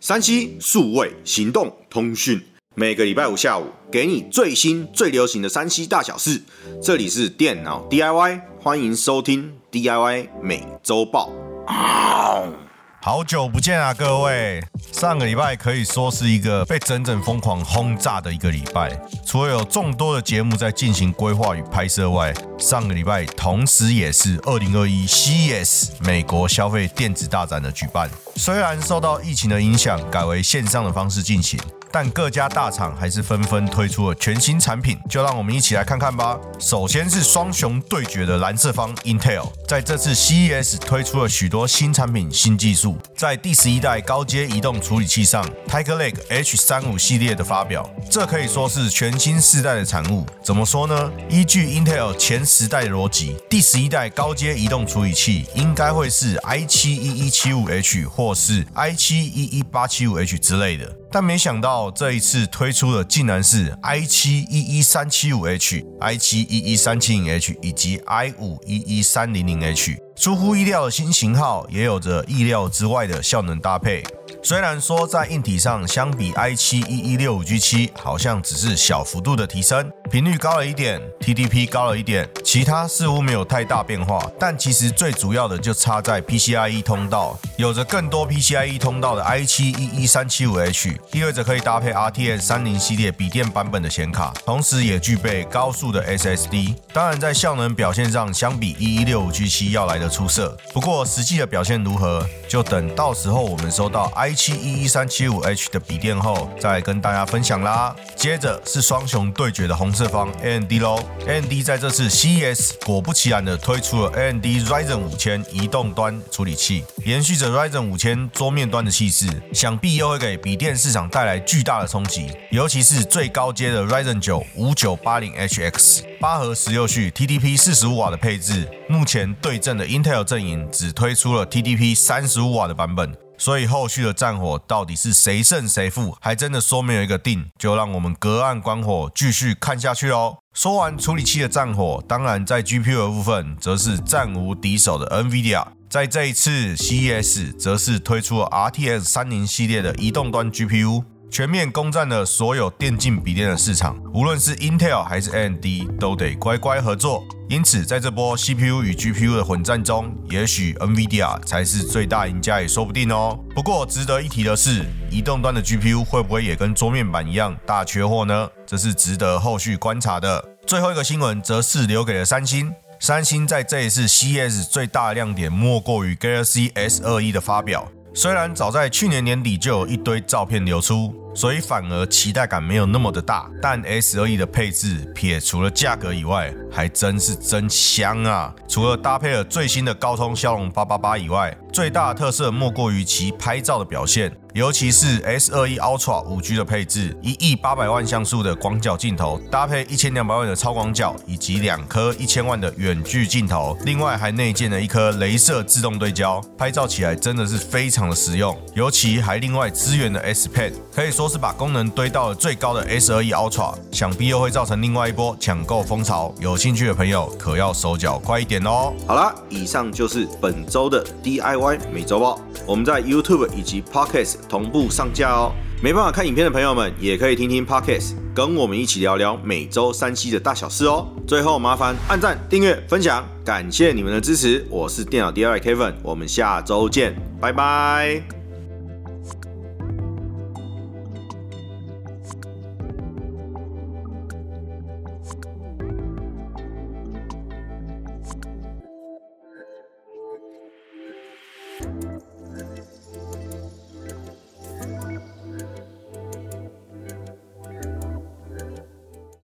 山西数位行动通讯，每个礼拜五下午给你最新最流行的山西大小事。这里是电脑 DIY，欢迎收听 DIY 每周报。好久不见啊，各位！上个礼拜可以说是一个被整整疯狂轰炸的一个礼拜。除了有众多的节目在进行规划与拍摄外，上个礼拜同时也是二零二一 CES 美国消费电子大展的举办。虽然受到疫情的影响，改为线上的方式进行。但各家大厂还是纷纷推出了全新产品，就让我们一起来看看吧。首先是双雄对决的蓝色方 Intel，在这次 CES 推出了许多新产品、新技术。在第十一代高阶移动处理器上，Tiger Lake H 三五系列的发表，这可以说是全新世代的产物。怎么说呢？依据 Intel 前十代的逻辑，第十一代高阶移动处理器应该会是 i 七一一七五 H 或是 i 七一一八七五 H 之类的。但没想到这一次推出的竟然是 i 七一一三七五 H、i 七一一三七零 H 以及 i 五一一三零零 H，出乎意料的新型号，也有着意料之外的效能搭配。虽然说在硬体上相比 i 七一一六五 G 七好像只是小幅度的提升，频率高了一点，TDP 高了一点，其他似乎没有太大变化。但其实最主要的就差在 PCIe 通道，有着更多 PCIe 通道的 i 七一一三七五 H，意味着可以搭配 RTX 三零系列笔电版本的显卡，同时也具备高速的 SSD。当然在效能表现上相比一一六五 G 七要来的出色。不过实际的表现如何，就等到时候我们收到 i 七一一三七五 H 的笔电后，再跟大家分享啦。接着是双雄对决的红这方 AMD 喽，AMD 在这次 CES 果不其然的推出了 AMD Ryzen 五千移动端处理器，延续着 Ryzen 五千桌面端的气势，想必又会给笔电市场带来巨大的冲击。尤其是最高阶的 Ryzen 九五九八零 HX 八核十六序 TDP 四十五瓦的配置，目前对阵的 Intel 阵营只推出了 TDP 三十五瓦的版本。所以后续的战火到底是谁胜谁负，还真的说没有一个定，就让我们隔岸观火，继续看下去喽。说完处理器的战火，当然在 GPU 的部分，则是战无敌手的 NVIDIA，在这一次 CES 则是推出了 RTX 三零系列的移动端 GPU。全面攻占了所有电竞笔电的市场，无论是 Intel 还是 AMD，都得乖乖合作。因此，在这波 CPU 与 GPU 的混战中，也许 NVIDIA 才是最大赢家也说不定哦。不过，值得一提的是，移动端的 GPU 会不会也跟桌面版一样大缺货呢？这是值得后续观察的。最后一个新闻则是留给了三星。三星在这一次 CES 最大的亮点，莫过于 Galaxy S 二一的发表。虽然早在去年年底就有一堆照片流出。所以反而期待感没有那么的大，但 S 二 E 的配置撇除了价格以外，还真是真香啊！除了搭配了最新的高通骁龙八八八以外，最大的特色莫过于其拍照的表现，尤其是 S 二 E Ultra 五 G 的配置，一亿八百万像素的广角镜头，搭配一千两百万的超广角，以及两颗一千万的远距镜头，另外还内建了一颗镭射自动对焦，拍照起来真的是非常的实用，尤其还另外支援的 S Pen，可以说是把功能堆到了最高的 S 二 E Ultra，想必又会造成另外一波抢购风潮，有兴趣的朋友可要手脚快一点哦。好啦，以上就是本周的 DIY。每周报，我们在 YouTube 以及 Podcast 同步上架哦。没办法看影片的朋友们，也可以听听 Podcast，跟我们一起聊聊每周山西的大小事哦。最后麻烦按赞、订阅、分享，感谢你们的支持。我是电脑 DIY Kevin，我们下周见，拜拜。